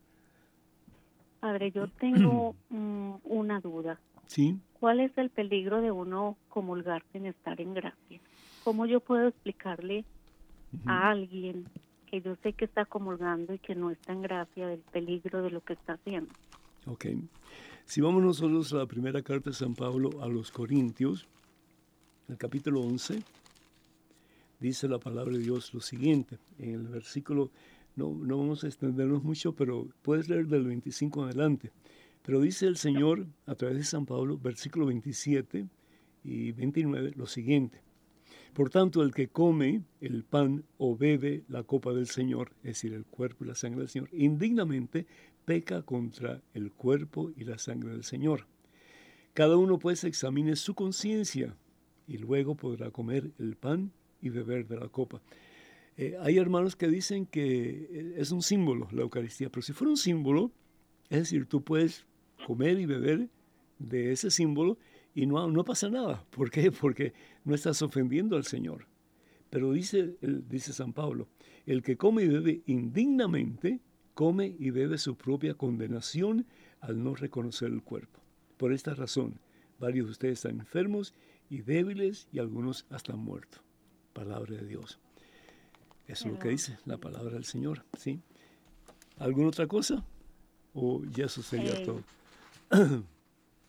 Padre, yo tengo mm, una duda. ¿Sí? ¿Cuál es el peligro de uno comulgar sin estar en gracia? ¿Cómo yo puedo explicarle a alguien que yo sé que está comulgando y que no está en gracia del peligro de lo que está haciendo? Ok. Si vamos nosotros a la primera carta de San Pablo a los Corintios, el capítulo 11, dice la palabra de Dios lo siguiente. En el versículo, no, no vamos a extendernos mucho, pero puedes leer del 25 en adelante. Pero dice el Señor a través de San Pablo, versículo 27 y 29, lo siguiente. Por tanto, el que come el pan o bebe la copa del Señor, es decir, el cuerpo y la sangre del Señor, indignamente peca contra el cuerpo y la sangre del Señor. Cada uno pues examine su conciencia y luego podrá comer el pan y beber de la copa. Eh, hay hermanos que dicen que eh, es un símbolo la Eucaristía, pero si fuera un símbolo, es decir, tú puedes comer y beber de ese símbolo y no, no pasa nada. ¿Por qué? Porque no estás ofendiendo al Señor. Pero dice, dice San Pablo, el que come y bebe indignamente, come y bebe su propia condenación al no reconocer el cuerpo. Por esta razón, varios de ustedes están enfermos y débiles y algunos hasta han muerto. Palabra de Dios. Eso es lo que dice la palabra del Señor. ¿sí? ¿Alguna otra cosa? ¿O ya eso sería Eh, todo?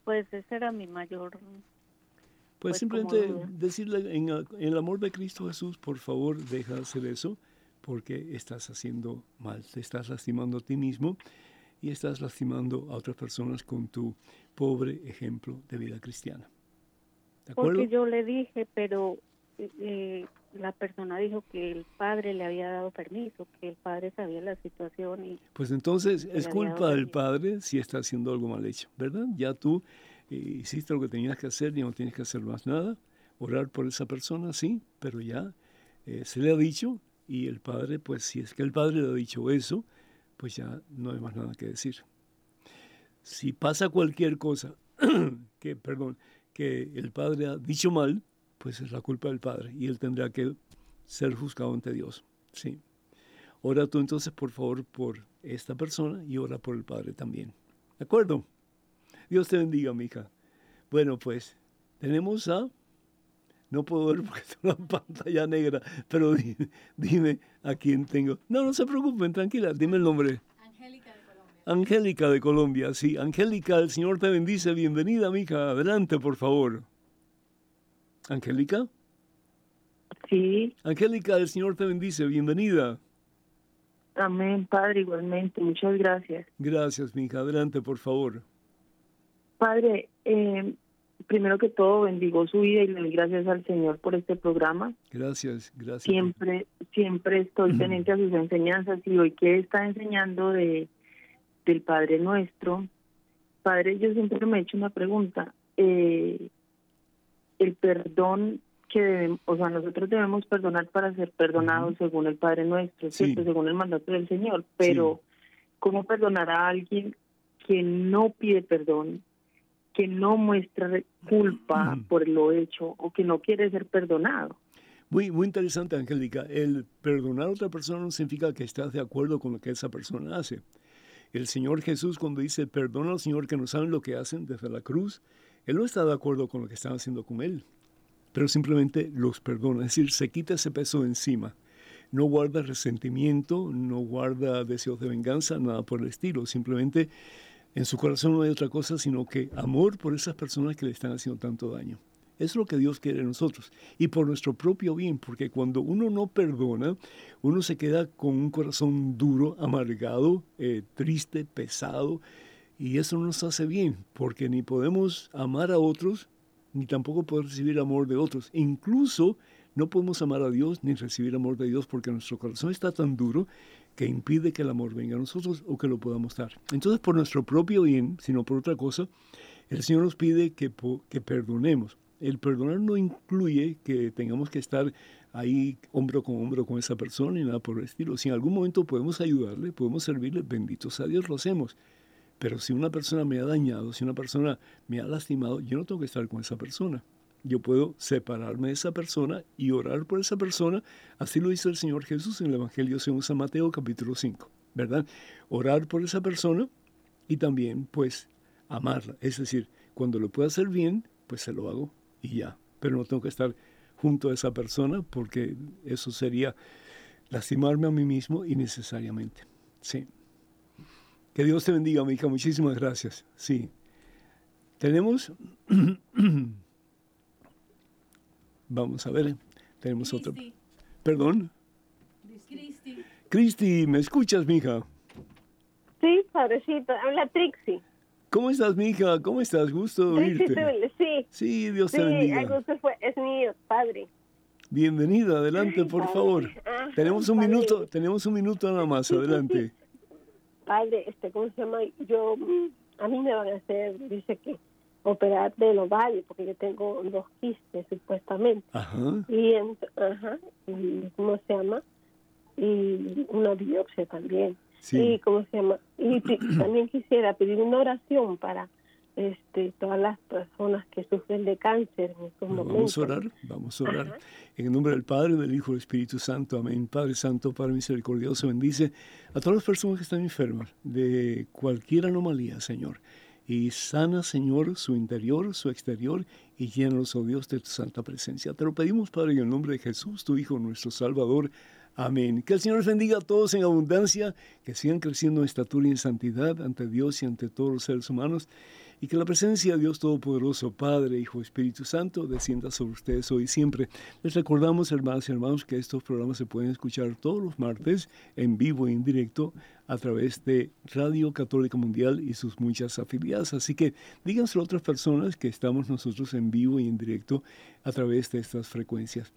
Pues ese era mi mayor... Pues, pues, simplemente decirle en, el- en el amor de Cristo Jesús, por favor, deja de hacer eso, porque estás haciendo mal, te estás lastimando a ti mismo y estás lastimando a otras personas con tu pobre ejemplo de vida cristiana. ¿De acuerdo? Porque yo le dije, pero eh, eh, la persona dijo que el padre le había dado permiso, que el padre sabía la situación y Pues entonces es culpa del padre si está haciendo algo mal hecho, ¿verdad? Ya tú eh, hiciste lo que tenías que hacer y no tienes que hacer más nada. Orar por esa persona, sí, pero ya eh, se le ha dicho y el padre, pues si es que el padre le ha dicho eso, pues ya no hay más nada que decir. Si pasa cualquier cosa que, perdón, que el padre ha dicho mal, pues es la culpa del padre y él tendrá que ser juzgado ante Dios, sí. Ora tú entonces, por favor, por esta persona y ora por el Padre también. ¿De acuerdo? Dios te bendiga, mija. Bueno, pues tenemos a... No puedo ver porque tengo la pantalla negra, pero di- dime a quién tengo. No, no se preocupen, tranquila, dime el nombre. Angélica de Colombia. Angélica de Colombia, sí. Angélica, el Señor te bendice. Bienvenida, mija. Adelante, por favor. Angélica. Sí, Angélica, el Señor te bendice. Bienvenida. amén, Padre, igualmente. Muchas gracias. Gracias, mija. Adelante, por favor. Padre, eh, primero que todo, bendigo su vida y le doy gracias al Señor por este programa. Gracias, gracias. Siempre, siempre estoy pendiente a sus enseñanzas y hoy que está enseñando de del Padre Nuestro. Padre, yo siempre me he hecho una pregunta. Eh, el perdón que debemos, o sea, nosotros debemos perdonar para ser perdonados según el Padre Nuestro, Sí. ¿cierto? según el mandato del Señor, pero ¿cómo perdonar a alguien que no pide perdón, que no muestra culpa Ujú. por lo hecho o que no quiere ser perdonado? Muy, muy interesante, Angélica. El perdonar a otra persona no significa que estás de acuerdo con lo que esa persona hace. El Señor Jesús, cuando dice perdona al Señor que no saben lo que hacen desde la cruz, Él no está de acuerdo con lo que están haciendo con Él, pero simplemente los perdona. Es decir, se quita ese peso encima. No guarda resentimiento, no guarda deseos de venganza, nada por el estilo. Simplemente En su corazón no hay otra cosa sino que amor por esas personas que le están haciendo tanto daño. Es lo que Dios quiere de nosotros. Y por nuestro propio bien, porque cuando uno no perdona, uno se queda con un corazón duro, amargado, eh, triste, pesado. Y eso no nos hace bien, porque ni podemos amar a otros, ni tampoco podemos recibir amor de otros. Incluso no podemos amar a Dios ni recibir amor de Dios porque nuestro corazón está tan duro que impide que el amor venga a nosotros o que lo podamos dar. Entonces, por nuestro propio bien, sino por otra cosa, el Señor nos pide que, que perdonemos. El perdonar no incluye que tengamos que estar ahí hombro con hombro con esa persona y nada por el estilo. Si en algún momento podemos ayudarle, podemos servirle, benditos a Dios, lo hacemos. Pero si una persona me ha dañado, si una persona me ha lastimado, yo no tengo que estar con esa persona. Yo puedo separarme de esa persona y orar por esa persona. Así lo hizo el Señor Jesús en el Evangelio según San Mateo capítulo 5, ¿verdad? Orar por esa persona y también pues amarla. Es decir, cuando lo pueda hacer bien, pues se lo hago y ya. Pero no tengo que estar junto a esa persona porque eso sería lastimarme a mí mismo innecesariamente. Sí. Que Dios te bendiga, mi hija. Muchísimas gracias. Sí. Tenemos... Vamos a ver. Tenemos otro. Perdón. Cristi. Cristi, ¿me escuchas, mija? Sí, padrecito. Habla Trixie. ¿Cómo estás, mija? ¿Cómo estás? Gusto oírte. Sí. Sí, Dios te bendiga. Sí, gusto fue, es mío, padre. Bienvenida, adelante, por favor. tenemos un minuto, tenemos un minuto nada más, adelante. Padre, este, ¿cómo se llama? Yo, a mí me van a hacer, dice que operar del ovario, porque yo tengo dos quistes, supuestamente. Ajá. Y, ajá, ¿cómo se llama? Y una biopsia también. Sí. Y, ¿cómo se llama? Y también quisiera pedir una oración para este, todas las personas que sufren de cáncer en estos momentos. Vamos a orar, vamos a orar. En el nombre del Padre, del Hijo y del Espíritu Santo. Amén. Padre Santo, Padre Misericordioso, bendice a todas las personas que están enfermas de cualquier anomalía, Señor. Y sana, Señor, su interior, su exterior, y llénalos, oh Dios, de tu santa presencia. Te lo pedimos, Padre, en el nombre de Jesús, tu Hijo, nuestro Salvador. Amén. Que el Señor bendiga a todos en abundancia, que sigan creciendo en estatura y en santidad ante Dios y ante todos los seres humanos y que la presencia de Dios Todopoderoso, Padre, Hijo, Espíritu Santo, descienda sobre ustedes hoy y siempre. Les recordamos, hermanos y hermanos, que estos programas se pueden escuchar todos los martes en vivo e en directo a través de Radio Católica Mundial y sus muchas afiliadas. Así que díganselo a otras personas que estamos nosotros en vivo y en directo a través de estas frecuencias.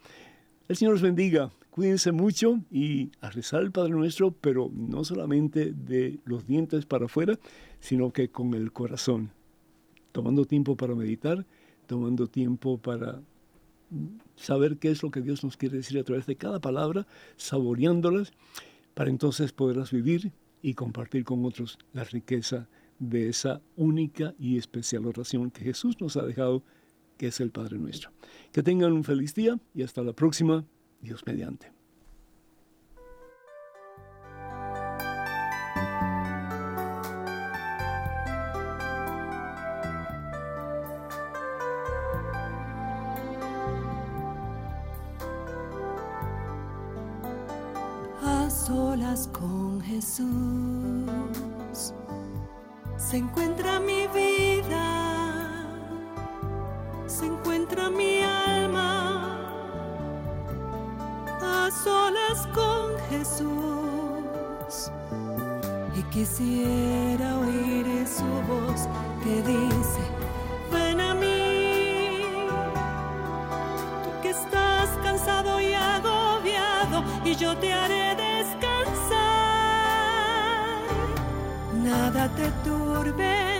El Señor los bendiga, cuídense mucho y a rezar el Padre Nuestro, pero no solamente de los dientes para afuera, sino que con el corazón. Tomando tiempo para meditar, tomando tiempo para saber qué es lo que Dios nos quiere decir a través de cada palabra, saboreándolas, para entonces poderlas vivir y compartir con otros la riqueza de esa única y especial oración que Jesús nos ha dejado, que es el Padre nuestro. Que tengan un feliz día y hasta la próxima, Dios mediante. solas con Jesús se encuentra mi vida, Jesús. Y quisiera oír su voz que dice, ven a mí, tú que estás cansado y agobiado, y yo te haré Nada te turbe,